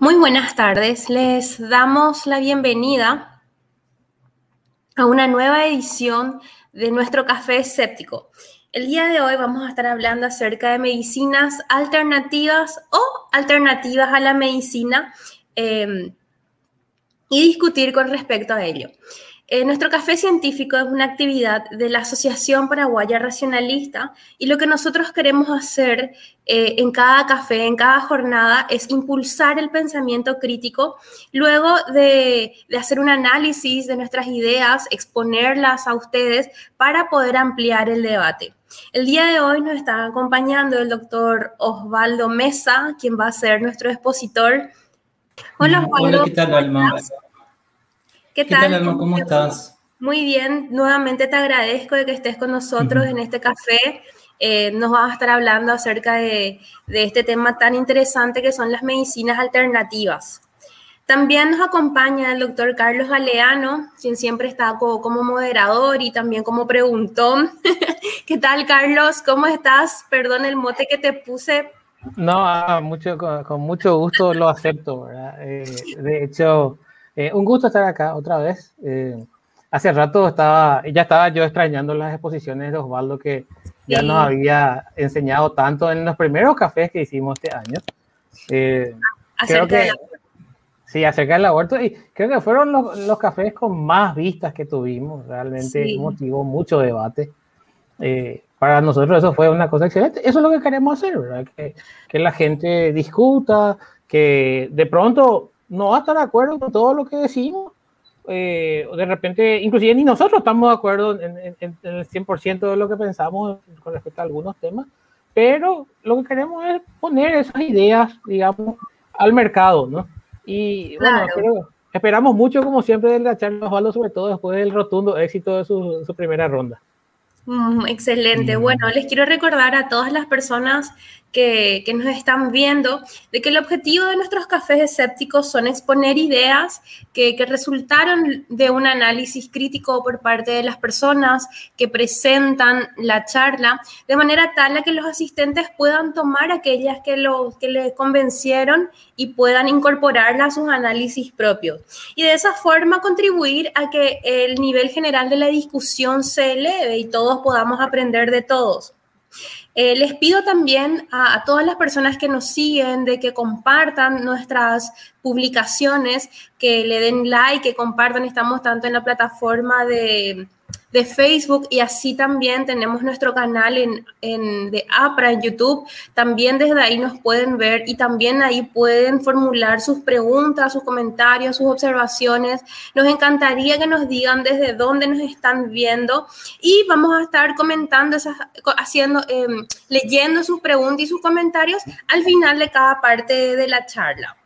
Muy buenas tardes, les damos la bienvenida a una nueva edición de nuestro Café Escéptico. El día de hoy vamos a estar hablando acerca de medicinas alternativas o alternativas a la medicina eh, y discutir con respecto a ello. Eh, nuestro café científico es una actividad de la Asociación Paraguaya Racionalista y lo que nosotros queremos hacer eh, en cada café, en cada jornada, es impulsar el pensamiento crítico, luego de, de hacer un análisis de nuestras ideas, exponerlas a ustedes para poder ampliar el debate. El día de hoy nos está acompañando el doctor Osvaldo Mesa, quien va a ser nuestro expositor. Hola, Osvaldo. Hola, ¿qué tal, Alma? ¿Qué, tal? ¿Cómo estás? Muy bien, nuevamente te agradezco de que estés con nosotros en este café. Eh, nos vas a estar hablando acerca de, este tema tan interesante que son las medicinas alternativas. También nos acompaña el doctor Carlos Galeano, quien siempre está como, moderador y también como preguntón. ¿Qué tal, Carlos? ¿Cómo estás? Perdón el mote que te puse. No, ah, mucho, con, mucho gusto lo acepto. Eh, de hecho, eh, un gusto estar acá otra vez. Eh, hace rato estaba, ya estaba yo extrañando las exposiciones de Osvaldo que ya nos había enseñado tanto en los primeros cafés que hicimos este año. Eh, creo que, sí, acerca del aborto. Y creo que fueron los, cafés con más vistas que tuvimos. Realmente motivó mucho debate. para nosotros eso fue una cosa excelente. Eso es lo que queremos hacer, Que, que la gente discuta, que de pronto no va a estar de acuerdo con todo lo que decimos. Eh, de repente, inclusive ni nosotros estamos de acuerdo en, el 100% de lo que pensamos con respecto a algunos temas, pero lo que queremos es poner esas ideas, digamos, al mercado, ¿no? Y bueno, esperamos mucho, como siempre, de la charla Osvaldo, sobre todo después del rotundo éxito de su, primera ronda. Mm, excelente. Mm. Bueno, les quiero recordar a todas las personas que, nos están viendo, de que el objetivo de nuestros cafés escépticos son exponer ideas que, resultaron de un análisis crítico por parte de las personas que presentan la charla, de manera tal a que los asistentes puedan tomar aquellas que, lo, que les convencieron y puedan incorporarlas a sus análisis propios. Y de esa forma contribuir a que el nivel general de la discusión se eleve y todos podamos aprender de todos. Eh, les pido también a, todas las personas que nos siguen de que compartan nuestras publicaciones, que le den like, que compartan. Estamos tanto en la plataforma de de Facebook y así también tenemos nuestro canal en, en, de APRA en YouTube. También desde ahí nos pueden ver y también ahí pueden formular sus preguntas, sus comentarios, sus observaciones. Nos encantaría que nos digan desde dónde nos están viendo y vamos a estar comentando, esas, haciendo, em, leyendo sus preguntas y sus comentarios al final de cada parte de la charla.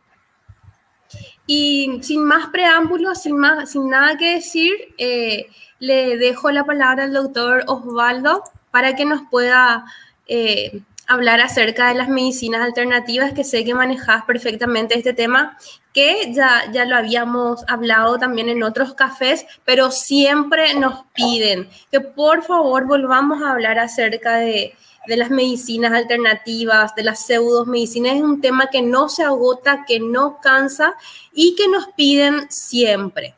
Y sin más preámbulos, sin, más, sin nada que decir, eh, le dejo la palabra al doctor Osvaldo para que nos pueda eh, hablar acerca de las medicinas alternativas, que sé que manejas perfectamente este tema, que ya, ya lo habíamos hablado también en otros cafés, pero siempre nos piden que por favor volvamos a hablar acerca de, de las medicinas alternativas, de las pseudomedicinas. Es un tema que no se agota, que no cansa y que nos piden siempre.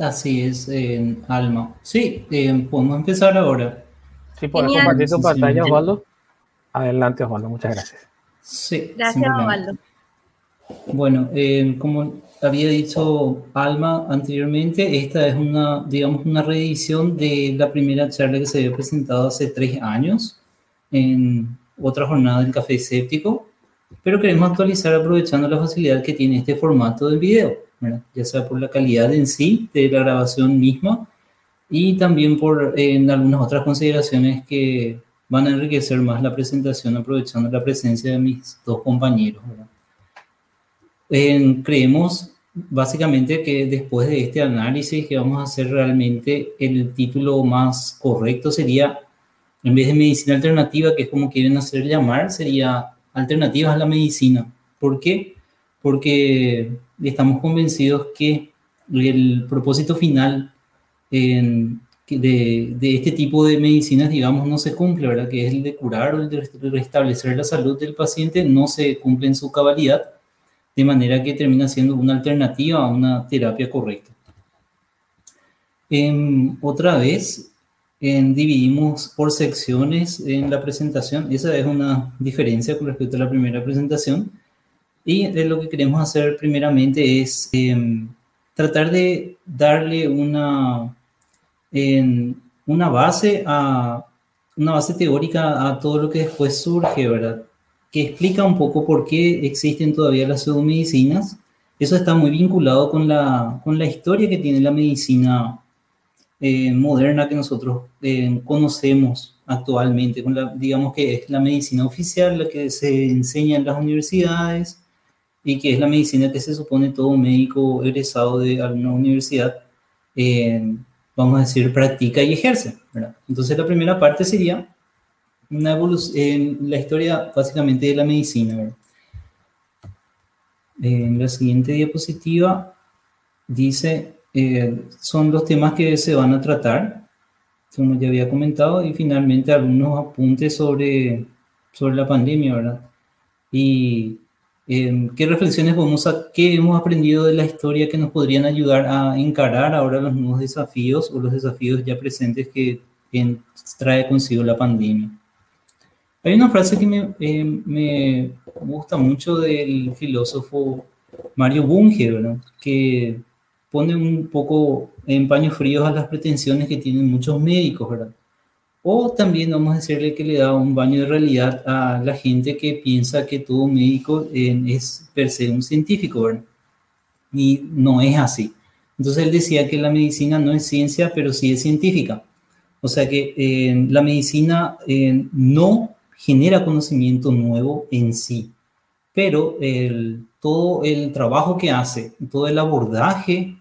Así es, Alma. Sí, eh, podemos empezar ahora. Sí, puedes compartir tu pantalla, Osvaldo. Adelante, Osvaldo, muchas gracias. Sí. Gracias, Osvaldo. Bueno, eh, como había dicho Alma anteriormente, esta es una, digamos, una reedición de la primera charla que se había presentado hace tres años en otra jornada del Café Escéptico, pero queremos actualizar aprovechando la facilidad que tiene este formato del video ya sea por la calidad en sí de la grabación misma y también por en algunas otras consideraciones que van a enriquecer más la presentación aprovechando la presencia de mis dos compañeros. creemos básicamente que después de este análisis que vamos a hacer realmente el título más correcto sería, en vez de medicina alternativa, que es como quieren hacer llamar, sería alternativas a la medicina. ¿Por qué? Porque estamos convencidos que el propósito final de, este tipo de medicinas, digamos, no se cumple, ¿verdad? Que es el de curar o el de restablecer la salud del paciente, no se cumple en su cabalidad. de manera que termina siendo una alternativa a una terapia correcta. otra vez, dividimos por secciones en la presentación. Esa es una diferencia con respecto a la primera presentación. Y lo que queremos hacer primeramente es em, tratar de darle una, una base a una base teórica a todo lo que después surge, ¿verdad? Que explica un poco por qué existen todavía las pseudomedicinas. Eso está muy vinculado con la, con la historia que tiene la medicina eh, moderna que nosotros eh, conocemos actualmente, con la, digamos que es la medicina oficial, la que se enseña en las universidades y que es la medicina que se supone todo médico egresado de alguna universidad, eh, vamos a decir, practica y ejerce. ¿verdad? Entonces la primera parte sería una evolución, la historia básicamente de la medicina. En la siguiente diapositiva dice, eh, son los temas que se van a tratar, como ya había comentado, y finalmente algunos apuntes sobre, sobre la pandemia, ¿verdad? Y ¿Qué reflexiones vamos a, qué hemos aprendido de la historia que nos podrían ayudar a encarar ahora los nuevos desafíos o los desafíos ya presentes que, trae consigo la pandemia? Hay una frase que me, eh, me gusta mucho del filósofo Mario Bunge, que pone un poco en paños fríos a las pretensiones que tienen muchos médicos, ¿verdad? O también vamos a decirle que le da un baño de realidad a la gente que piensa que todo médico eh, es per se un científico, ¿verdad? Y no es así. Entonces él decía que la medicina no es ciencia, pero sí es científica. O sea que eh, la medicina eh, no genera conocimiento nuevo en sí, pero el, todo el trabajo que hace, todo el abordaje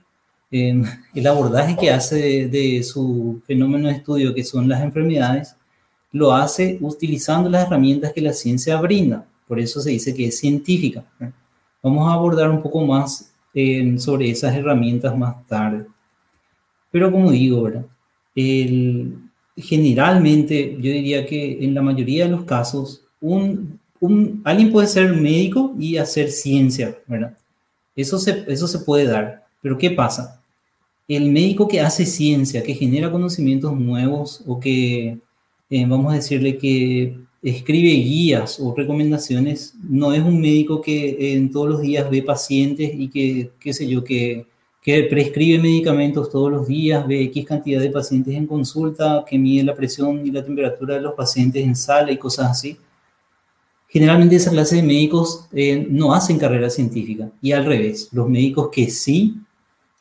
el abordaje que hace de, su fenómeno de estudio, que son las enfermedades, lo hace utilizando las herramientas que la ciencia brinda. Por eso se dice que es científica. Vamos a abordar un poco más sobre esas herramientas más tarde. Pero como digo, ¿verdad? generalmente yo diría que en la mayoría de los casos, un, alguien puede ser médico y hacer ciencia, ¿verdad? Eso se, eso se puede dar. Pero ¿qué pasa? El médico que hace ciencia, que genera conocimientos nuevos o que, eh, vamos a decirle que escribe guías o recomendaciones, no es un médico que en todos los días ve pacientes y que, qué sé yo, que, prescribe medicamentos todos los días, ve X cantidad de pacientes en consulta, que mide la presión y la temperatura de los pacientes en sala y cosas así. Generalmente esa clase de médicos eh, no hacen carrera científica y al revés, los médicos que sí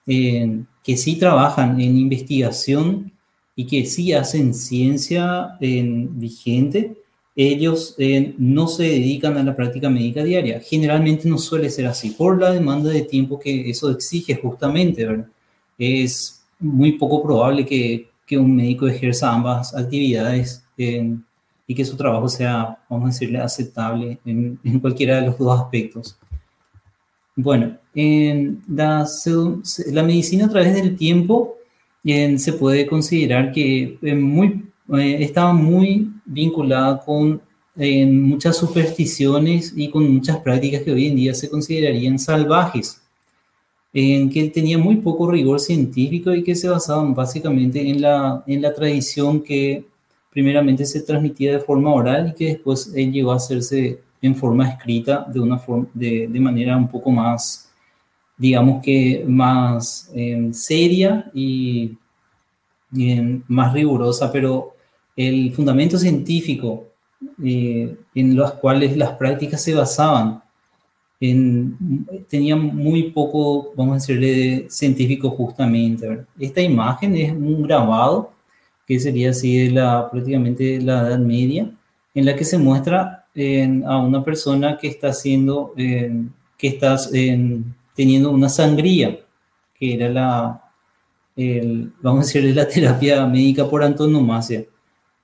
eh, que sí trabajan en investigación y que sí hacen ciencia en vigente, ellos eh, no se dedican a la práctica médica diaria. Generalmente no suele ser así, por la demanda de tiempo que eso exige justamente, ¿verdad? Es muy poco probable que, que un médico ejerza ambas actividades y que su trabajo sea, vamos a decirle, aceptable en cualquiera de los dos aspectos. Bueno, en la, medicina a través del tiempo se puede considerar que eh, eh, estaba muy vinculada con muchas supersticiones y con muchas prácticas que hoy en día se considerarían salvajes, en que tenía muy poco rigor científico y que se basaban básicamente en la, en la tradición que primeramente se transmitía de forma oral y que después eh, llegó a hacerse en forma escrita de, una forma, de, de manera un poco más, digamos que más em, seria y, em, más rigurosa, pero el fundamento científico eh, en los cuales las prácticas se basaban en, tenía muy poco, vamos a decirle, científico justamente. Esta imagen es un grabado que sería así de la, prácticamente la Edad Media, en la que se muestra a una persona que está haciendo, que está teniendo una sangría, que era la, vamos a decir, la terapia médica por antonomasia.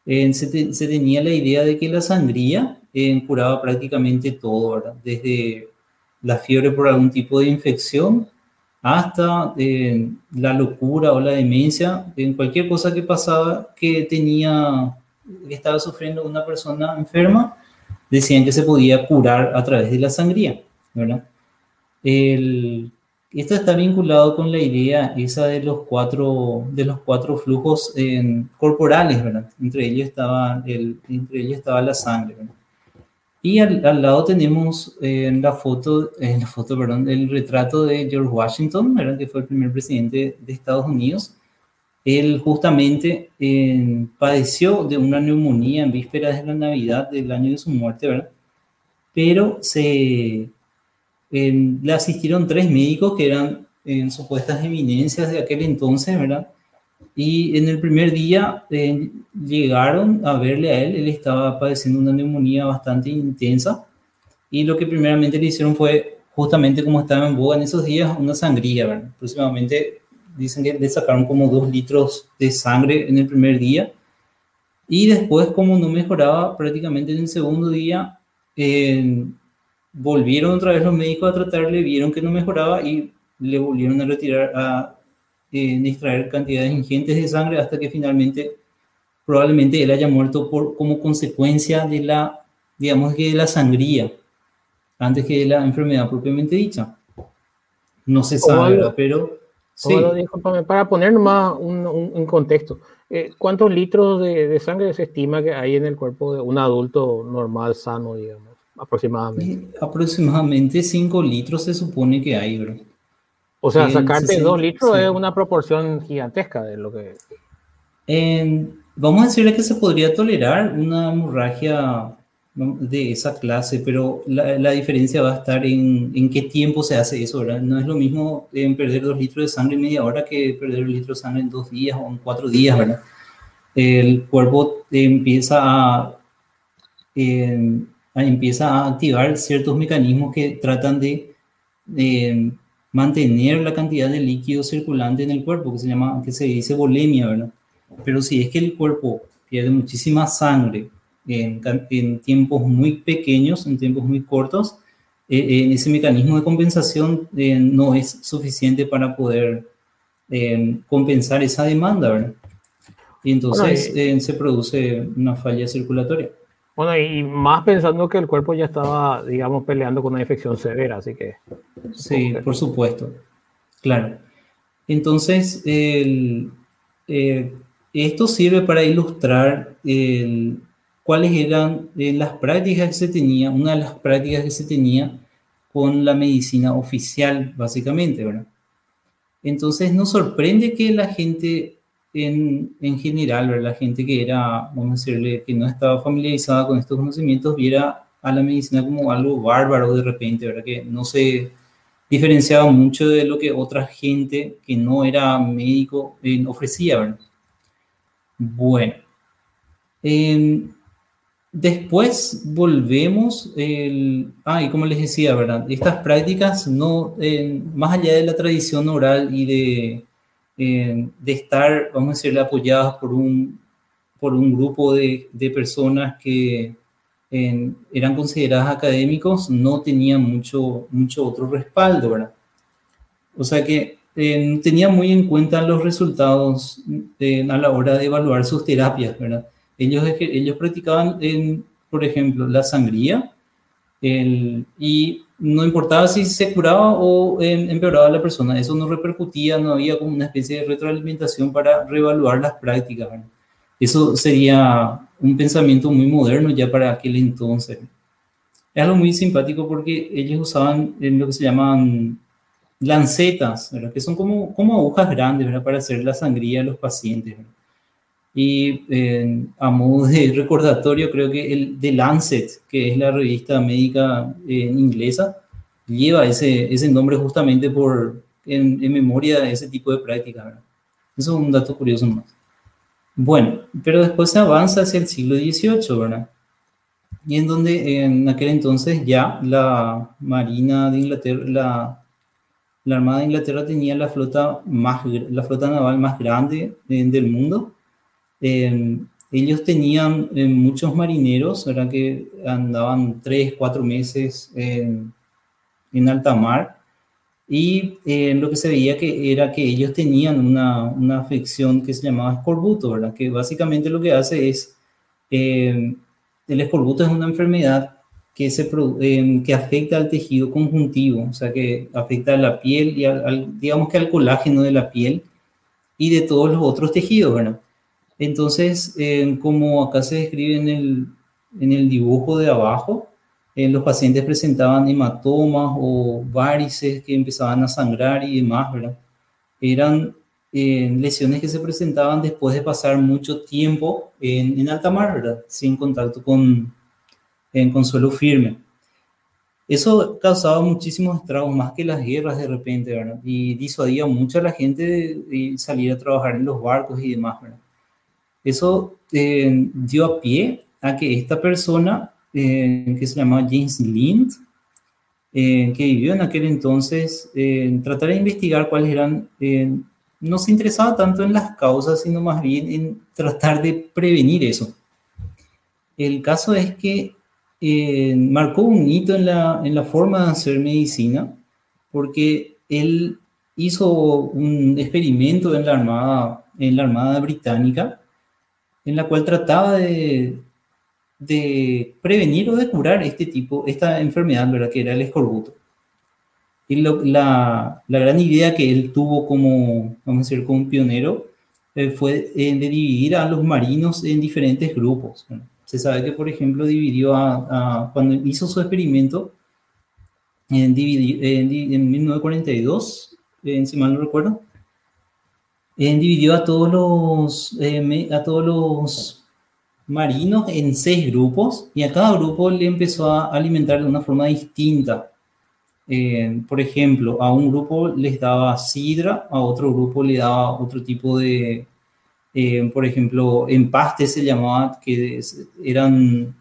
se, tenía la idea de que la sangría curaba prácticamente todo, desde la fiebre por algún tipo de infección hasta la locura o la demencia, en cualquier cosa que pasaba que tenía, que estaba sufriendo una persona enferma, decían que se podía curar a través de la sangría, ¿verdad? Esto está vinculado con la idea esa de los cuatro, de los cuatro flujos corporales, ¿verdad? Entre ellos estaba, entre ellos estaba la sangre. Y al, lado tenemos en la foto, en la foto, perdón, el retrato de George Washington, ¿verdad? que fue el primer presidente de Estados Unidos. Él justamente eh, padeció de una neumonía en vísperas de la Navidad del año de su muerte, ¿verdad? Pero se, le asistieron tres médicos que eran en supuestas eminencias de aquel entonces, ¿verdad? Y en el primer día eh, llegaron a verle a él, él estaba padeciendo una neumonía bastante intensa y lo que primeramente le hicieron fue, justamente como estaba en boga en esos días, una sangría, ¿verdad? Aproximadamente dicen que le sacaron como dos litros de sangre en el primer día. Y después como no mejoraba prácticamente en el segundo día, eh, volvieron otra vez los médicos a tratarle, vieron que no mejoraba y le volvieron a retirar, a eh, extraer cantidades ingentes de sangre hasta que finalmente probablemente él haya muerto por, como consecuencia de la, digamos que de la sangría, antes que de la enfermedad propiamente dicha. No se sabe, pero... Sí. para poner más un, un, contexto, eh, ¿cuántos litros de, de, sangre se estima que hay en el cuerpo de un adulto normal, sano, digamos, aproximadamente? aproximadamente 5 litros se supone que hay, bro. O sea, sacarte 2 litros es una proporción gigantesca de lo que... vamos a decirle que se podría tolerar una hemorragia de esa clase, pero la, la diferencia va a estar en, en, qué tiempo se hace eso, ¿verdad? No es lo mismo en perder dos litros de sangre en media hora que perder un litro de sangre en dos días o en cuatro días, ¿verdad? El cuerpo empieza a, empieza a activar ciertos mecanismos que tratan de, de, mantener la cantidad de líquido circulante en el cuerpo, que se llama, que se dice volemia, ¿verdad? Pero si es que el cuerpo pierde muchísima sangre en, tiempos muy pequeños, en tiempos muy cortos, eh, eh, ese mecanismo de compensación eh, no es suficiente para poder compensar esa demanda, ¿verdad? Y entonces se produce una falla circulatoria. Bueno, y más pensando que el cuerpo ya estaba, digamos, peleando con una infección severa, así que... Sí, por supuesto, claro. Entonces, el, esto sirve para ilustrar el, cuáles eran eh, las prácticas que se tenía, una de las prácticas que se tenía con la medicina oficial, básicamente, ¿verdad? Entonces nos sorprende que la gente en, en general, la gente que era, vamos a decirle, que no estaba familiarizada con estos conocimientos, viera a la medicina como algo bárbaro de repente, ¿verdad? Que no se diferenciaba mucho de lo que otra gente que no era médico eh, ofrecía, ¿verdad? Bueno, eh, Después volvemos, el, ah, y como les decía, ¿verdad? Estas prácticas, no, más allá de la tradición oral y de, de estar, vamos a decirle, apoyadas por un, por un grupo de, de personas que eran consideradas académicos, no tenían mucho, mucho otro respaldo, ¿verdad? O sea que eh, tenían muy en cuenta los resultados a la hora de evaluar sus terapias, ¿verdad? Ellos, ellos practicaban, en, por ejemplo, la sangría el, y no importaba si se curaba o empeoraba la persona, eso no repercutía, no había como una especie de retroalimentación para reevaluar las prácticas. Eso sería un pensamiento muy moderno ya para aquel entonces. Es algo muy simpático porque ellos usaban lo que se llaman lancetas, que son como, como agujas grandes ¿verdad? para hacer la sangría a los pacientes. Y eh, a modo de recordatorio, creo que el The Lancet, que es la revista médica eh, inglesa, lleva ese, ese nombre justamente por, en, memoria de ese tipo de prácticas. Eso es un dato curioso más. Bueno, pero después se avanza hacia el siglo XVIII, ¿verdad? Y en donde en aquel entonces ya la Marina de Inglaterra, la, la Armada de Inglaterra tenía la flota, más, la flota naval más grande eh, del mundo Em, ellos tenían eh, muchos marineros, ¿verdad? Que andaban tres, cuatro meses en, en alta mar. Y eh, lo que se veía que era que ellos tenían una, una afección que se llamaba escorbuto, ¿verdad? Que básicamente lo que hace es, em, el escorbuto es una enfermedad que, se, eh, que afecta al tejido conjuntivo, o sea, que afecta a la piel y al, digamos que al colágeno de la piel y de todos los otros tejidos, ¿verdad? Entonces, eh, como acá se describe en el, dibujo de abajo, eh, los pacientes presentaban hematomas o varices que empezaban a sangrar y demás, ¿verdad? Eran lesiones que se presentaban después de pasar mucho tiempo en, alta mar, ¿verdad? Sin contacto con, en consuelo firme. Eso causaba muchísimos estragos, más que las guerras de repente, ¿verdad? Y disuadía mucho a la gente de, salir a trabajar en los barcos y demás, ¿verdad? Eso eh, dio a pie a que esta persona, eh, que se llamaba James Lind, eh, que vivió en aquel entonces, tratara de investigar cuáles eran, no se interesaba tanto en las causas, sino más bien en tratar de prevenir eso. El caso es que eh, marcó un hito en la, en la forma de hacer medicina, porque él hizo un experimento en la Armada, en la Armada Británica, en la cual trataba de, de prevenir o de curar este tipo, esta enfermedad, ¿verdad? que era el escorbuto. Y la, la, gran idea que él tuvo como, vamos a decir, como pionero eh, fue eh, de dividir a los marinos en diferentes grupos. Se sabe que, por ejemplo, dividió a, cuando hizo su experimento en, en, 1942, en, si mal no recuerdo, dividió a todos los eh, a todos los marinos en seis grupos y a cada grupo le empezó a alimentar de una forma distinta. Eh, por ejemplo, a un grupo les daba sidra, a otro grupo le daba otro tipo de, eh, por ejemplo, empastes se llamaba, que eran,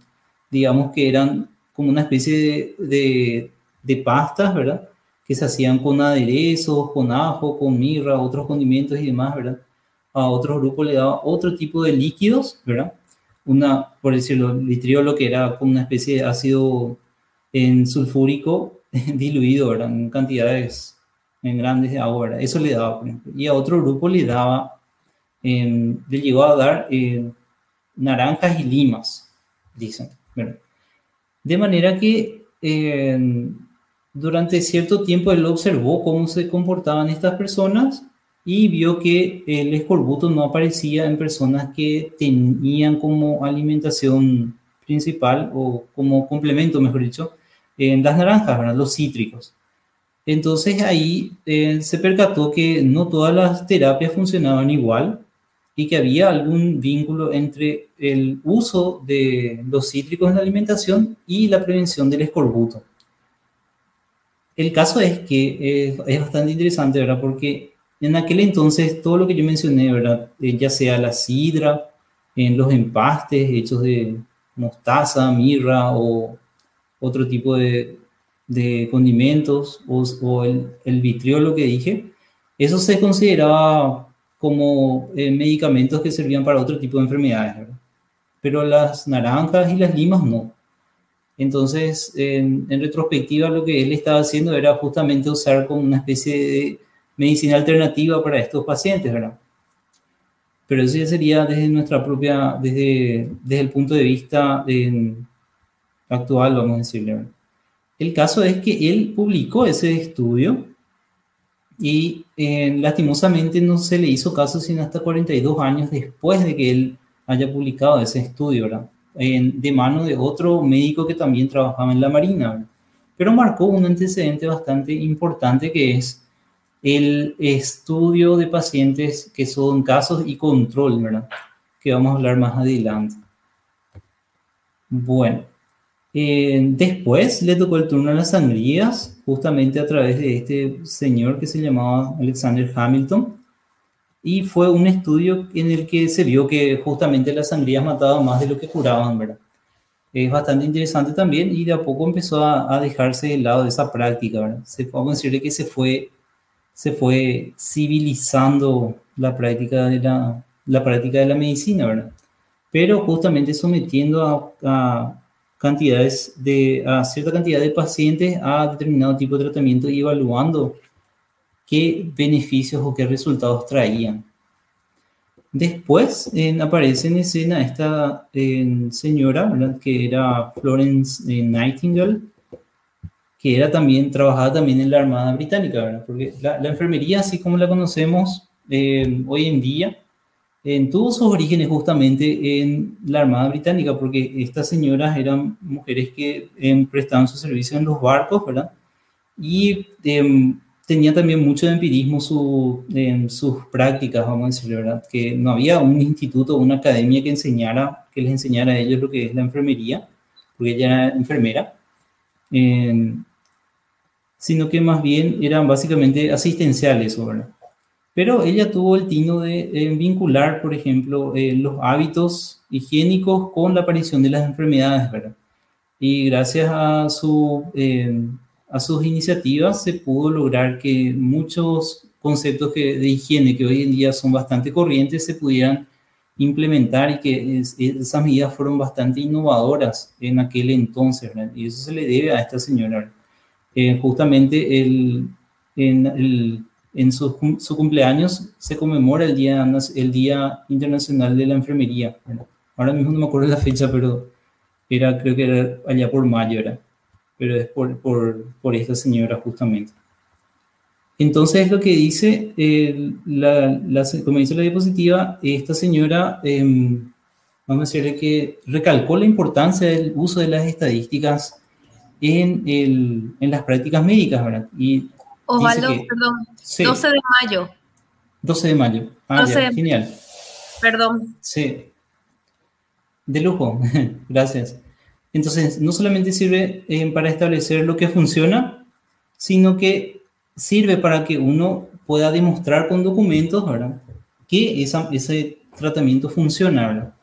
digamos que eran como una especie de, de, pastas, ¿verdad? Que se hacían con aderezos, con ajo, con mirra, otros condimentos y demás, ¿verdad? A otros grupos le daba otro tipo de líquidos, ¿verdad? Una, por decirlo, litriolo, que era como una especie de ácido en sulfúrico diluido, ¿verdad? En cantidades en grandes de agua, ¿verdad? Eso le daba, por ejemplo. Y a otro grupo le daba le llegó a dar eh, naranjas y limas, dicen. De manera que durante cierto tiempo él observó cómo se comportaban estas personas y vio que el escorbuto no aparecía en personas que tenían como alimentación principal o como complemento, mejor dicho, en las naranjas, los cítricos. Entonces ahí eh, se percató que no todas las terapias funcionaban igual y que había algún vínculo entre el uso de los cítricos en la alimentación y la prevención del escorbuto. El caso es que es bastante interesante, ¿verdad? Porque en aquel entonces todo lo que yo mencioné, ¿verdad? Eh, ya sea la sidra, en los empastes hechos de mostaza, mirra o otro tipo de, condimentos o, el, el vitriolo que dije, eso se consideraba como eh, medicamentos que servían para otro tipo de enfermedades, pero las naranjas y las limas no. Entonces, en, retrospectiva, lo que él estaba haciendo era justamente usar como una especie de medicina alternativa para estos pacientes, ¿verdad? Pero eso ya sería desde nuestra propia, desde, desde el punto de vista actual, vamos a decirle. El caso es que él publicó ese estudio y eh, lastimosamente no se le hizo caso sino hasta 42 años después de que él haya publicado ese estudio, ¿verdad? De mano de otro médico que también trabajaba en la Marina. Pero marcó un antecedente bastante importante que es el estudio de pacientes que son casos y control. Que vamos a hablar más adelante. Bueno, eh, después le tocó el turno a las sangrías, justamente a través de este señor que se llamaba Alexander Hamilton. Y fue un estudio en el que se vio que justamente las sangrías mataban más de lo que curaban, ¿verdad? Es bastante interesante también y de a poco empezó a, dejarse de lado esa práctica, ¿verdad? Se, podemos decirle que se fue, se fue civilizando la práctica de la, la práctica de la medicina, ¿verdad? Pero justamente sometiendo a cantidades de, a cierta cantidad de pacientes a determinado tipo de tratamiento y evaluando qué beneficios o qué resultados traían. después aparece en escena esta señora, que era Florence Nightingale, que era también, trabajaba también en la Armada Británica, ¿verdad? Porque la, enfermería, así como la conocemos hoy en día, en tuvo sus orígenes justamente en la Armada Británica, porque estas señoras eran mujeres que em, prestaban su servicio en los barcos, ¿verdad? Y em, tenía también mucho de empirismo su, en sus prácticas, vamos a decirlo, ¿verdad? Que no había un instituto, una academia que enseñara, que les enseñara a ellos lo que es la enfermería, porque ella era enfermera, sino que más bien eran básicamente asistenciales, ¿verdad? Pero ella tuvo el tino de vincular, por ejemplo, eh, los hábitos higiénicos con la aparición de las enfermedades, ¿verdad? Y gracias a, su, eh, a sus iniciativas se pudo lograr que muchos conceptos de higiene que hoy en día son bastante corrientes se pudieran implementar y que esas medidas fueron bastante innovadoras en aquel entonces, ¿verdad? Y eso se le debe a esta señora. Eh, justamente el, en su, cumpleaños se conmemora el día, el día Internacional de la Enfermería. ahora mismo no me acuerdo la fecha, pero era, creo que era allá por mayo, era. Pero es por, por, por esta señora justamente. Entonces, lo que dice, la, la, como dice la diapositiva, esta señora, em, vamos a decirle que recalcó la importancia del uso de las estadísticas en, el, en las prácticas médicas, ¿verdad? Y Osvaldo, perdón, 12 de mayo. 12 de mayo. Ah, genial. Perdón. Sí. De lujo, gracias. Entonces, no solamente sirve eh, para establecer lo que funciona, sino que sirve para que uno pueda demostrar con documentos, ¿verdad? Que ese tratamiento funciona, ¿verdad?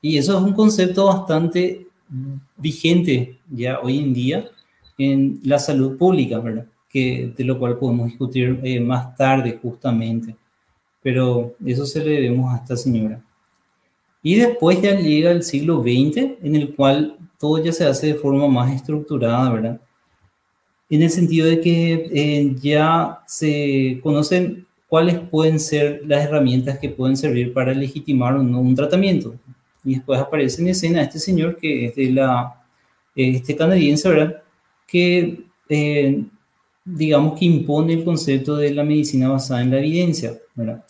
Y eso es un concepto bastante vigente ya hoy en día en la salud pública, ¿verdad? que, de lo cual podemos discutir eh, más tarde justamente. Pero eso se le debemos a esta señora. Y después ya llega el siglo XX, en el cual todo ya se hace de forma más estructurada, ¿verdad? En el sentido de que eh, ya se conocen cuáles pueden ser las herramientas que pueden servir para legitimar no un tratamiento. Y después aparece en escena este señor que es de la, este canadiense, ¿verdad? Que eh, digamos que impone el concepto de la medicina basada en la evidencia, ¿verdad?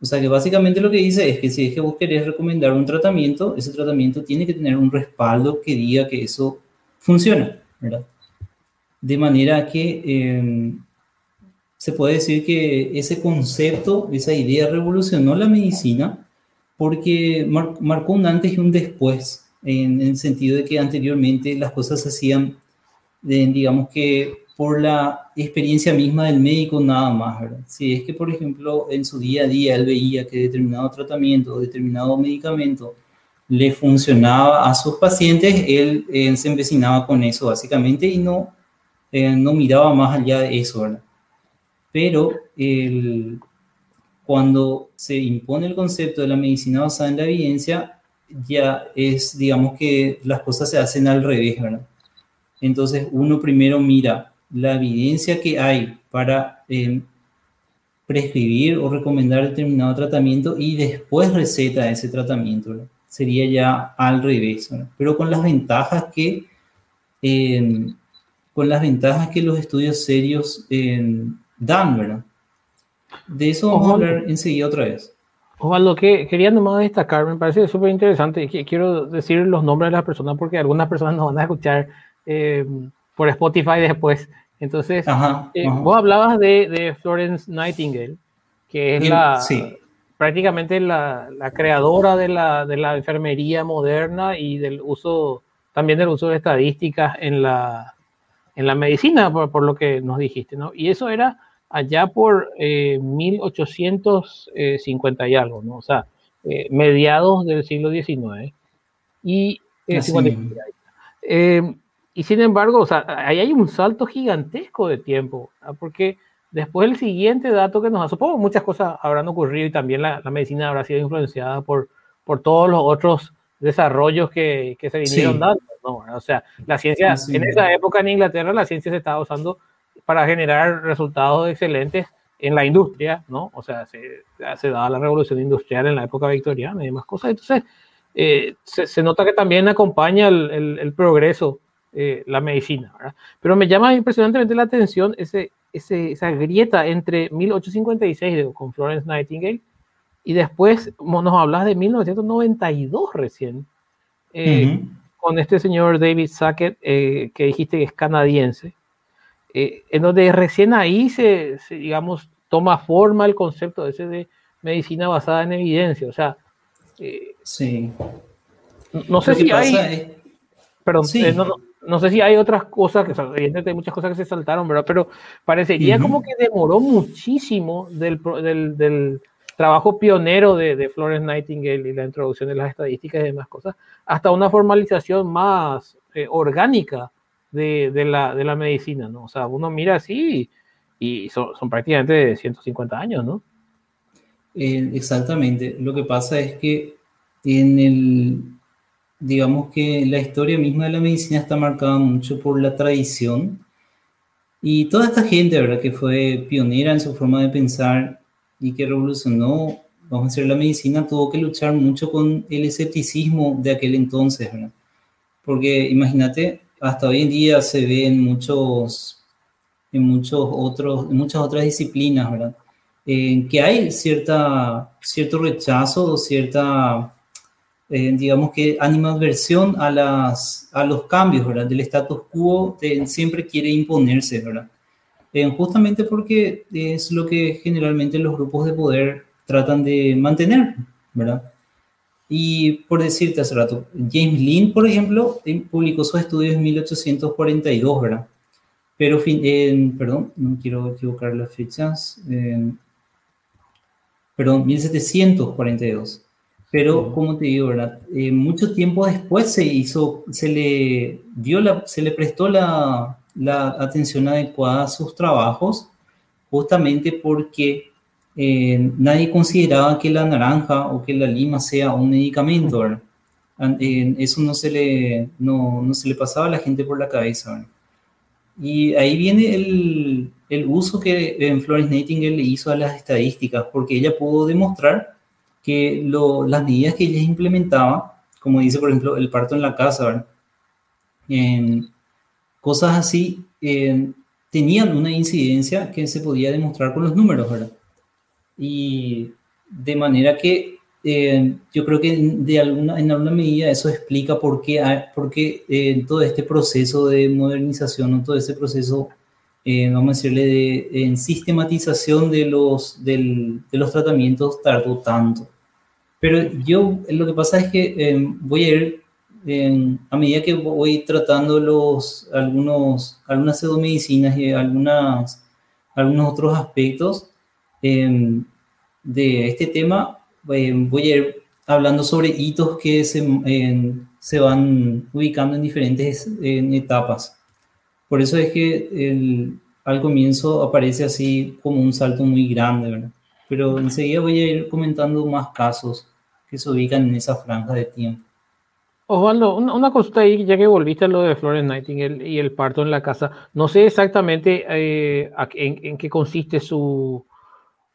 O sea que básicamente lo que dice es que si es que vos querés recomendar un tratamiento, ese tratamiento tiene que tener un respaldo que diga que eso funciona. De manera que em, se puede decir que ese concepto, esa idea revolucionó la medicina porque marcó un antes y un después, en, el sentido de que anteriormente las cosas se hacían, digamos que por la experiencia misma del médico nada más, ¿verdad? Si es que, por ejemplo, en su día a día él veía que determinado tratamiento o determinado medicamento le funcionaba a sus pacientes, él, eh, se empecinaba con eso básicamente y no, eh, no miraba más allá de eso, ¿verdad? Pero el, cuando se impone el concepto de la medicina basada en la evidencia, ya es, digamos que las cosas se hacen al revés, ¿verdad? Entonces uno primero mira la evidencia que hay para eh, prescribir o recomendar determinado tratamiento y después receta ese tratamiento. Sería ya al revés, pero con las ventajas que em, con las ventajas que los estudios serios em, dan, ¿verdad? De eso vamos a hablar enseguida otra vez. Osvaldo, que quería nomás destacar, me parece súper interesante, quiero decir los nombres de las personas porque algunas personas nos van a escuchar em, por Spotify después. Entonces, eh, vos hablabas de, Florence Nightingale, que es la, prácticamente la, creadora de la, de la, enfermería moderna y del uso, también del uso de estadísticas en la, en la medicina, por, lo que nos dijiste, ¿no? Y eso era allá por 1850 eh, y algo, ¿no? O sea, eh, mediados del siglo XIX. Y y sin embargo, o sea, ahí hay un salto gigantesco de tiempo, porque después el siguiente dato que nos da, supongo muchas cosas habrán ocurrido y también la, medicina habrá sido influenciada por, por todos los otros desarrollos que, que se vinieron dando, ¿no? O sea, la ciencia, en esa época en Inglaterra, la ciencia se estaba usando para generar resultados excelentes en la industria, ¿no? O sea, se, se daba la revolución industrial en la época victoriana y demás cosas. Entonces, eh, se, nota que también acompaña el, el, progreso eh, la medicina, ¿verdad? Pero me llama impresionantemente la atención ese, ese, esa grieta entre 1856 con Florence Nightingale y después nos hablas de 1992 recién, eh, con este señor David Sackett, que dijiste que es canadiense, en donde recién ahí se, se, digamos, toma forma el concepto ese de medicina basada en evidencia. O sea, eh, sí. No sé si hay. Perdón, eh, no, sé si hay otras cosas, que evidentemente hay muchas cosas que se saltaron, ¿verdad? Pero parecería como que demoró muchísimo del, del, trabajo pionero de, de, Florence Nightingale y la introducción de las estadísticas y demás cosas, hasta una formalización más eh, orgánica de, de, la, de la medicina, ¿no? O sea, uno mira así y son, son prácticamente 150 años, ¿no? Eh, exactamente. Lo que pasa es que en el, digamos que la historia misma de la medicina está marcada mucho por la tradición y toda esta gente, ¿verdad? Que fue pionera en su forma de pensar y que revolucionó, vamos a decir, la medicina, tuvo que luchar mucho con el escepticismo de aquel entonces, ¿verdad? Porque imagínate, hasta hoy en día se ve en muchos en, muchos otros, en muchas otras disciplinas, ¿verdad? En que hay cierta, cierto rechazo o cierta, eh, digamos que animadversión a, las, a los cambios, ¿verdad? Del status quo siempre quiere imponerse, ¿verdad? Eh, justamente porque es lo que generalmente los grupos de poder tratan de mantener, ¿verdad? Y por decirte hace rato, James Lynn, por ejemplo, publicó sus estudios en 1842, ¿verdad? Pero, fin, perdón, no quiero equivocar las fechas. perdón, 1742. Pero, como te digo, ¿verdad? Eh, mucho tiempo después se hizo, se le dio la, se le prestó la, la atención adecuada a sus trabajos, justamente porque eh, nadie consideraba que la naranja o que la lima sea un medicamento, ¿verdad? eso no se, le, no, no se le pasaba a la gente por la cabeza, ¿verdad? Y ahí viene el, el uso que en Florence Nightingale le hizo a las estadísticas, porque ella pudo demostrar que las medidas que ella implementaba, como dice por ejemplo el parto en la casa, en cosas así, tenían una incidencia que se podía demostrar con los números, ¿verdad? Y de manera que eh, yo creo que de alguna, en alguna medida eso explica por qué, qué eh, todo este proceso de modernización, todo este proceso, eh, vamos a decirle, de sistematización de los, de los tratamientos tardó tanto. Pero yo lo que pasa es que voy a ir, a medida que voy tratando los, algunos, algunas pseudomedicinas y algunas, algunos otros aspectos de este tema, eh, voy a ir hablando sobre hitos que se, se van ubicando en diferentes etapas. Por eso es que el, al comienzo aparece así como un salto muy grande, ¿verdad? Pero enseguida voy a ir comentando más casos que se ubican en esa franja de tiempo. Osvaldo, una, una consulta ahí, ya que volviste a lo de Florence Nightingale y el parto en la casa. No sé exactamente eh, en, qué consiste su,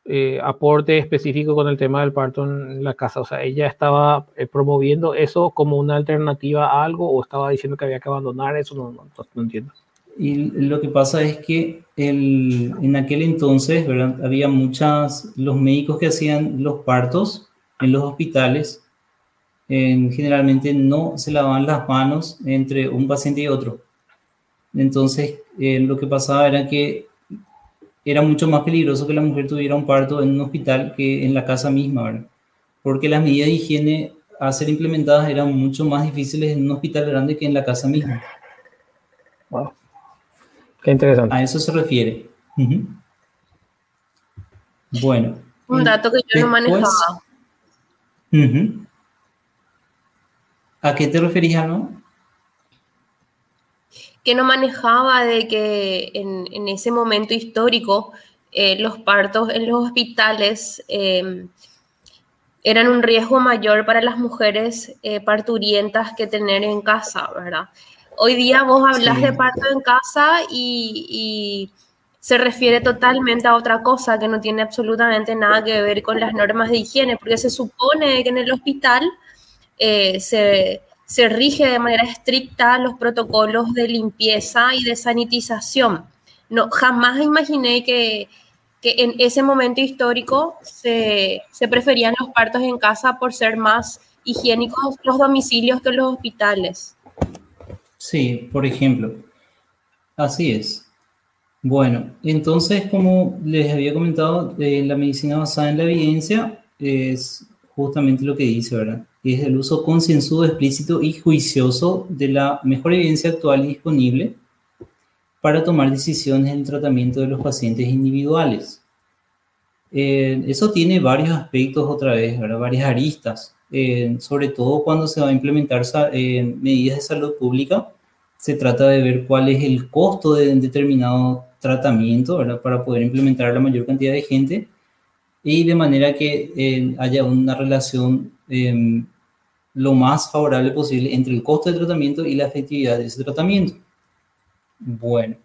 eh, aporte específico con el tema del parto en la casa. O sea, ella estaba eh, promoviendo eso como una alternativa a algo o estaba diciendo que había que abandonar eso, no, no, entiendo. Y lo que pasa es que el, en aquel entonces, ¿verdad? Había muchas, los médicos que hacían los partos en los hospitales, generalmente no se lavaban las manos entre un paciente y otro. Entonces, eh, lo que pasaba era que era mucho más peligroso que la mujer tuviera un parto en un hospital que en la casa misma, ¿verdad? Porque las medidas de higiene a ser implementadas eran mucho más difíciles en un hospital grande que en la casa misma. Wow. Qué interesante. A eso se refiere. Bueno. Un dato que yo no manejaba. ¿A qué te referías, no? que no manejaba de que en, ese momento histórico eh, los partos en los hospitales em, eran un riesgo mayor para las mujeres eh, parturientas que tener en casa, ¿verdad? Hoy día vos hablas de parto en casa y, se refiere totalmente a otra cosa que no tiene absolutamente nada que ver con las normas de higiene, porque se supone que en el hospital eh, se, se rige de manera estricta los protocolos de limpieza y de sanitización. No, jamás imaginé que, que en ese momento histórico se, se, preferían los partos en casa por ser más higiénicos los domicilios que los hospitales. Sí, por ejemplo. Así es. Bueno, entonces, como les había comentado, eh, la medicina basada en la evidencia es justamente lo que dice, ¿verdad? Es el uso concienzudo, explícito y juicioso de la mejor evidencia actual disponible para tomar decisiones en el tratamiento de los pacientes individuales. Eh, eso tiene varios aspectos otra vez, ¿verdad? varias aristas, eh, sobre todo cuando se va a implementar medidas de salud pública, se trata de ver cuál es el costo de un determinado tratamiento ¿verdad? para poder implementar a la mayor cantidad de gente y de manera que eh, haya una relación em, lo más favorable posible entre el costo del tratamiento y la efectividad de ese tratamiento. Bueno.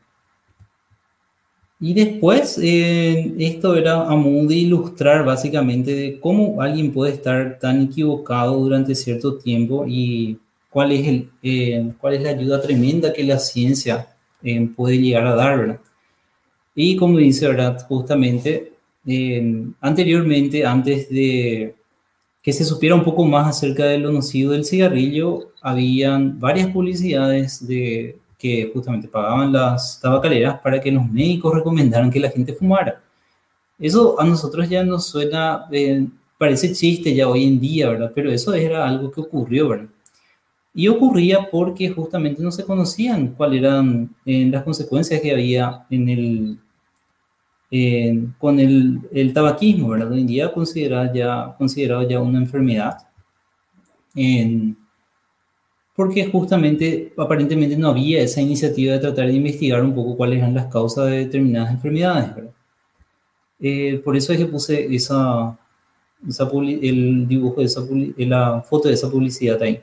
Y después, eh, esto era a modo de ilustrar básicamente de cómo alguien puede estar tan equivocado durante cierto tiempo y cuál es, el, eh, cuál es la ayuda tremenda que la ciencia eh, puede llegar a dar, ¿verdad? Y como dice, ¿verdad? Justamente, anteriormente, antes de que se supiera un poco más acerca de lo nocivo del cigarrillo, habían varias publicidades de que justamente pagaban las tabacaleras para que los médicos recomendaran que la gente fumara. Eso a nosotros ya nos suena, eh, parece chiste ya hoy en día, ¿verdad? Pero eso era algo que ocurrió, ¿verdad? Y ocurría porque justamente no se conocían cuáles eran eh, las consecuencias que había en el, con el, el, tabaquismo, ¿verdad? Hoy en día considerado ya, considerado ya una enfermedad. En, porque justamente aparentemente no había esa iniciativa de tratar de investigar un poco cuáles eran las causas de determinadas enfermedades. ¿verdad? Eh, por eso es que puse esa, esa el dibujo de esa la foto de esa publicidad ahí.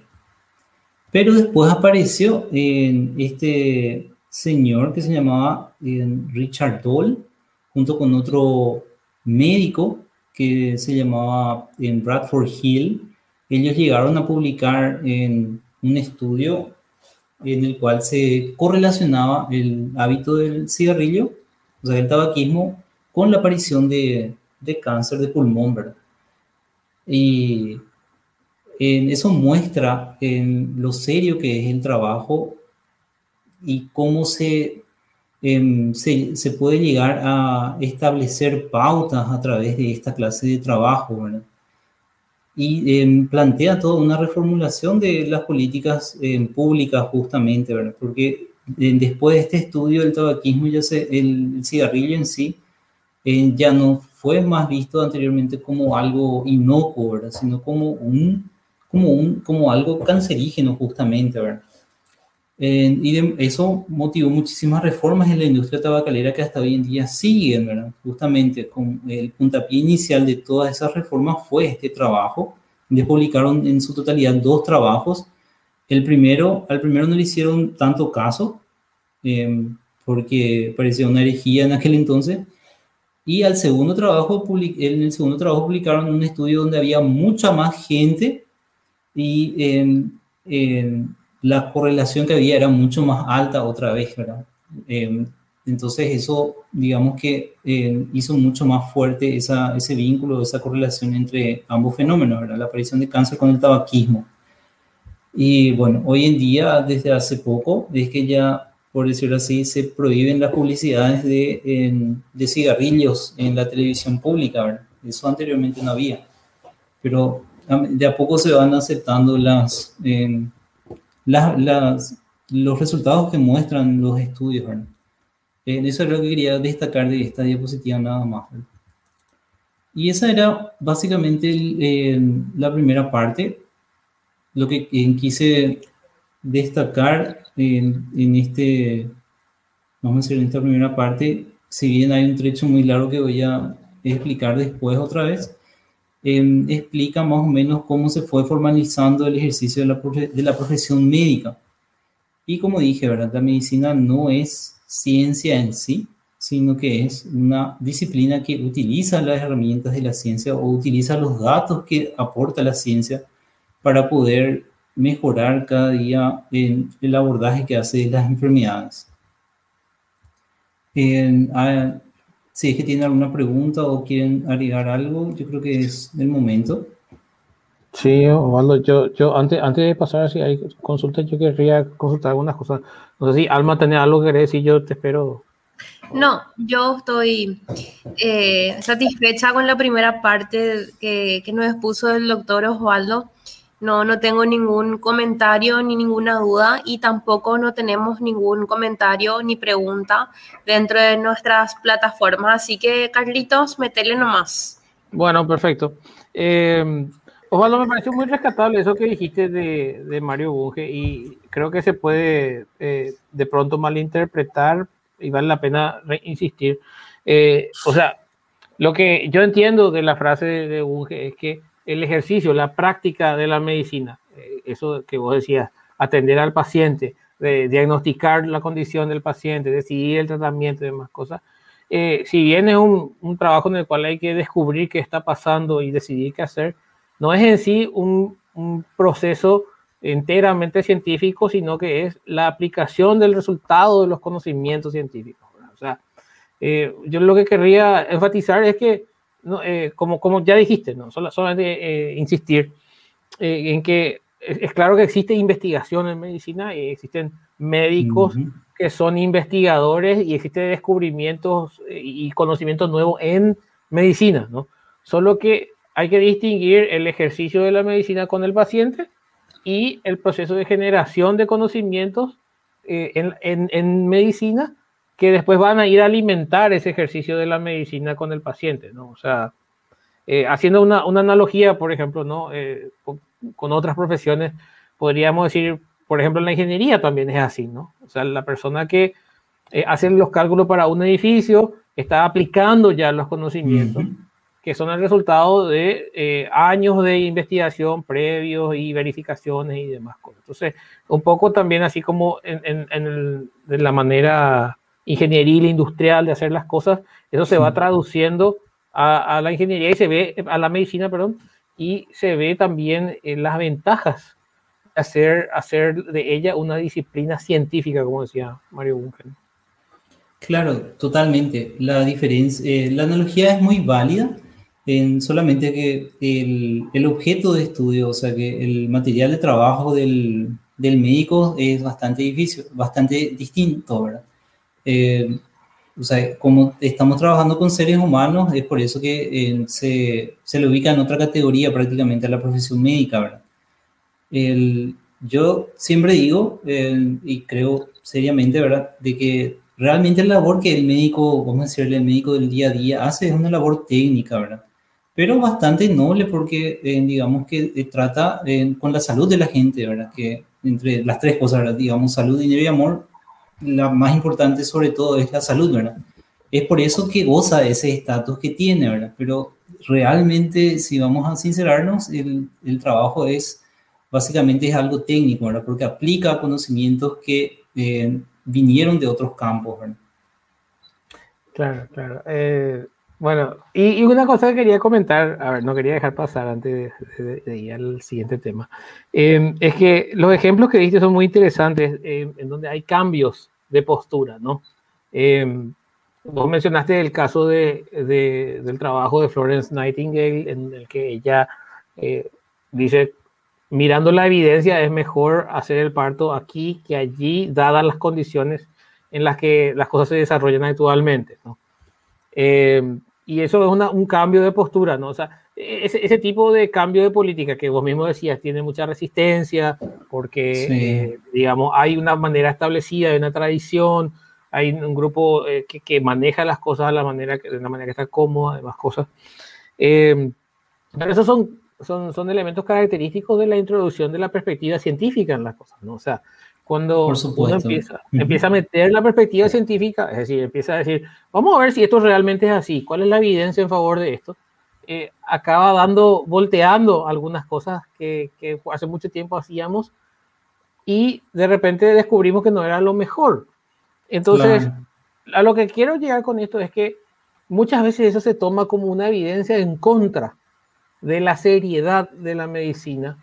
Pero después apareció en este señor que se llamaba Richard Doll, junto con otro médico que se llamaba en Bradford Hill. Ellos llegaron a publicar en un estudio en el cual se correlacionaba el hábito del cigarrillo, o sea, el tabaquismo, con la aparición de, de cáncer de pulmón, ¿verdad? Y en eso muestra en lo serio que es el trabajo y cómo se, em, se, puede llegar a establecer pautas a través de esta clase de trabajo, y em, plantea toda una reformulación de las políticas em, públicas justamente, ¿verdad? Porque después de este estudio del tabaquismo, ya el, cigarrillo en sí eh, ya no fue más visto anteriormente como algo inocuo, ¿verdad? Sino como, un, como, un, como algo cancerígeno justamente, ¿verdad? Y eso motivó muchísimas reformas en la industria tabacalera que hasta hoy en día siguen, ¿verdad? Justamente con el puntapié inicial de todas esas reformas fue este trabajo. De publicaron en su totalidad dos trabajos. El primero, al primero no le hicieron tanto caso, em, porque parecía una herejía en aquel entonces. Y al segundo trabajo, en el segundo trabajo publicaron un estudio donde había mucha más gente y en la correlación que había era mucho más alta otra vez, ¿verdad? Eh, entonces eso, digamos que eh, hizo mucho más fuerte ese vínculo, esa correlación entre ambos fenómenos, ¿verdad? La aparición de cáncer con el tabaquismo. Y bueno, hoy en día, desde hace poco, es que ya, por decirlo así, se prohíben las publicidades de, de cigarrillos en la televisión pública, ¿verdad? Eso anteriormente no había. Pero de a poco se van aceptando las las, los resultados que muestran los estudios. Eh, eso es lo que quería destacar de esta diapositiva nada más. Y esa era básicamente la primera parte. Lo que quise destacar en, en, este, vamos a decir, en esta primera parte, si bien hay un trecho muy largo que voy a explicar después otra vez, Em, explica más o menos cómo se fue formalizando el ejercicio de la, de la profesión médica. Y como dije, ¿verdad? La medicina no es ciencia en sí, sino que es una disciplina que utiliza las herramientas de la ciencia o utiliza los datos que aporta la ciencia para poder mejorar cada día en el abordaje que hace de las enfermedades. Ah, si es que tienen alguna pregunta o quieren agregar algo, yo creo que es el momento. Sí, Osvaldo, yo, yo antes, antes de pasar si hay consultas, yo querría consultar algunas cosas. No sé si Alma tenía algo que querer decir, yo te espero. No, yo estoy eh, satisfecha con la primera parte que, que nos expuso el doctor Osvaldo. No, no tengo ningún comentario ni ninguna duda y tampoco no tenemos ningún comentario ni pregunta dentro de nuestras plataformas. Así que, Carlitos, metele nomás. Bueno, perfecto. Eh, Osvaldo, me pareció muy rescatable eso que dijiste de, de Mario Bunge y creo que se puede eh, de pronto malinterpretar y vale la pena insistir. Eh, o sea, lo que yo entiendo de la frase de Bunge es que el ejercicio, la práctica de la medicina, eh, eso que vos decías, atender al paciente, diagnosticar la condición del paciente, decidir el tratamiento y demás cosas, eh, si bien es un, un, trabajo en el cual hay que descubrir qué está pasando y decidir qué hacer, no es en sí un, un proceso enteramente científico, sino que es la aplicación del resultado de los conocimientos científicos. O sea, eh, yo lo que querría enfatizar es que no, eh, como, como ya dijiste, ¿no? solamente eh, insistir eh, en que es, claro que existe investigación en medicina y existen médicos que son investigadores y existen descubrimientos y conocimientos nuevos en medicina, ¿no? Solo que hay que distinguir el ejercicio de la medicina con el paciente y el proceso de generación de conocimientos en, en, en medicina que después van a ir a alimentar ese ejercicio de la medicina con el paciente, ¿no? O sea, eh, haciendo una, una, analogía, por ejemplo, ¿no? Eh, con, otras profesiones, podríamos decir, por ejemplo, en la ingeniería también es así, ¿no? O sea, la persona que eh, hace los cálculos para un edificio está aplicando ya los conocimientos. que son el resultado de años de investigación previos y verificaciones y demás cosas. Entonces, un poco también así como en, en, en el, de la manera ingeniería industrial de hacer las cosas, eso se va traduciendo a, la ingeniería y se ve, a la medicina, perdón, y se ve también en las ventajas de hacer, hacer de ella una disciplina científica, como decía Mario Bunker. Claro, totalmente. La diferencia, eh, la analogía es muy válida en solamente que el, el, objeto de estudio, o sea, que el material de trabajo del, del médico es bastante difícil, bastante distinto, ¿verdad? Eh, o sea, como estamos trabajando con seres humanos, es por eso que eh, se, se, le ubica en otra categoría prácticamente a la profesión médica, ¿verdad? El, yo siempre digo, eh, y creo seriamente, ¿verdad?, de que realmente la labor que el médico, vamos a decirle, el médico del día a día hace es una labor técnica, ¿verdad? Pero bastante noble porque, digamos, que trata con la salud de la gente, ¿verdad? Que entre las tres cosas, ¿verdad? Digamos, salud, dinero y amor, la más importante sobre todo es la salud, ¿verdad? Es por eso que goza de ese estatus que tiene, ¿verdad? Pero realmente, si vamos a sincerarnos, el, el, trabajo es, básicamente es algo técnico, ¿verdad? Porque aplica conocimientos que eh, vinieron de otros campos, ¿verdad? Claro, claro. Eh, bueno, y, y, una cosa que quería comentar, a ver, no quería dejar pasar antes de, de, ir al siguiente tema, eh, es que los ejemplos que diste son muy interesantes, eh, en donde hay cambios de postura, ¿no? Eh, vos mencionaste el caso de, de, del trabajo de Florence Nightingale, en el que ella eh, dice, mirando la evidencia, es mejor hacer el parto aquí que allí, dadas las condiciones en las que las cosas se desarrollan actualmente, ¿no? Eh, y eso es una, un cambio de postura, ¿no? O sea, ese, ese, tipo de cambio de política que vos mismo decías tiene mucha resistencia porque, sí. eh, digamos, hay una manera establecida, hay una tradición, hay un grupo eh, que, que, maneja las cosas de la manera que, de una manera que está cómoda, demás cosas. Eh, pero esos son, son, son elementos característicos de la introducción de la perspectiva científica en las cosas, ¿no? O sea, cuando uno empieza, empieza, a meter la perspectiva científica, es decir, empieza a decir, vamos a ver si esto realmente es así, cuál es la evidencia en favor de esto, eh, acaba dando, volteando algunas cosas que, que, hace mucho tiempo hacíamos y de repente descubrimos que no era lo mejor. Entonces, claro. a lo que quiero llegar con esto es que muchas veces eso se toma como una evidencia en contra de la seriedad de la medicina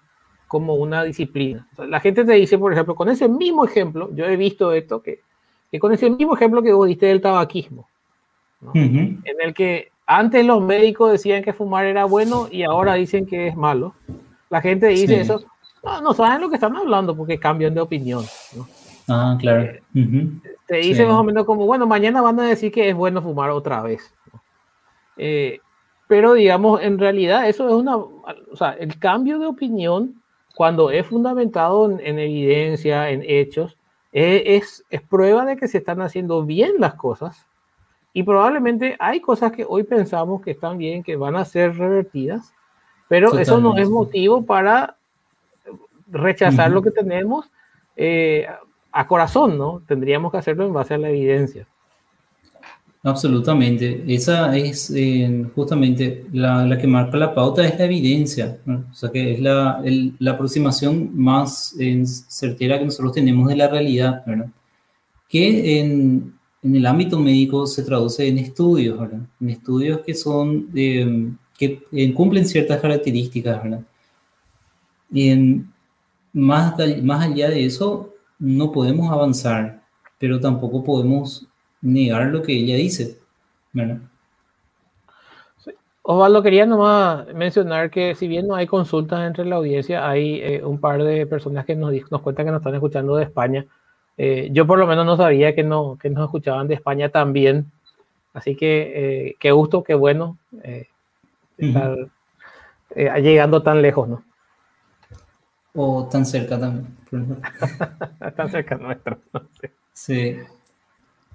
como una disciplina. la gente te dice, por ejemplo, con ese mismo ejemplo, yo he visto esto, que, que con ese mismo ejemplo que vos diste del tabaquismo, en el que antes los médicos decían que fumar era bueno y ahora dicen que es malo. La gente dice eso, no, no, saben lo que están hablando porque cambian de opinión. Ah, claro. Eh, te dice más o menos como, bueno, mañana van a decir que es bueno fumar otra vez. Eh, pero digamos, en realidad eso es una, o sea, el cambio de opinión, cuando es fundamentado en, evidencia, en hechos, es, es, prueba de que se están haciendo bien las cosas y probablemente hay cosas que hoy pensamos que están bien, que van a ser revertidas, pero eso no es motivo para rechazar lo que tenemos eh, a corazón, ¿no? Tendríamos que hacerlo en base a la evidencia. Absolutamente. Esa es eh, justamente la, la, que marca la pauta, es la evidencia. O sea, que es la, la aproximación más eh, certera que nosotros tenemos de la realidad, ¿verdad? Que en, en, el ámbito médico se traduce en estudios, ¿verdad? En estudios que son, eh, que cumplen ciertas características, ¿verdad? Y en, más, más allá de eso, no podemos avanzar, pero tampoco podemos negar lo que ella dice. ¿verdad? Osvaldo, quería nomás mencionar que si bien no hay consultas entre la audiencia, hay eh, un par de personas que nos, nos cuentan que nos están escuchando de España. Eh, yo por lo menos no sabía que, no, que nos escuchaban de España también. Así que eh, qué gusto, qué bueno estar llegando tan lejos, ¿no? O tan cerca también. tan cerca nuestro. Sí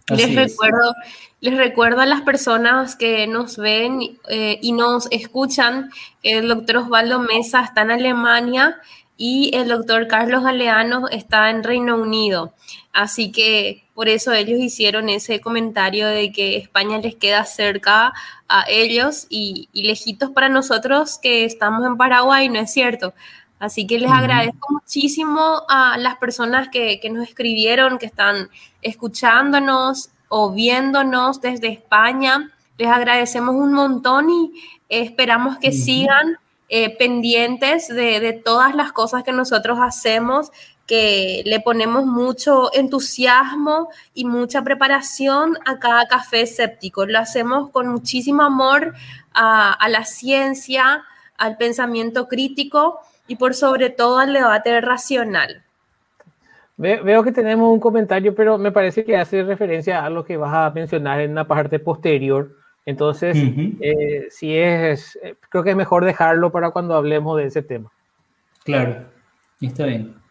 les recuerdo, les recuerdo a las personas que nos ven eh, y nos escuchan, el doctor Osvaldo Mesa está en Alemania y el doctor Carlos Galeano está en Reino Unido. Así que por eso ellos hicieron ese comentario de que España les queda cerca a ellos y, lejitos para nosotros que estamos en Paraguay, ¿no es cierto? Así que les agradezco muchísimo a las personas que, que, nos escribieron, que están escuchándonos o viéndonos desde España. Les agradecemos un montón y esperamos que sigan eh, pendientes de, de, todas las cosas que nosotros hacemos, que le ponemos mucho entusiasmo y mucha preparación a cada café escéptico. Lo hacemos con muchísimo amor a, a la ciencia, al pensamiento crítico y por sobre todo al debate racional. Veo que tenemos un comentario, pero me parece que hace referencia a lo que vas a mencionar en la parte posterior. Entonces, eh, si es, eh, creo que es mejor dejarlo para cuando hablemos de ese tema. Claro, está bien.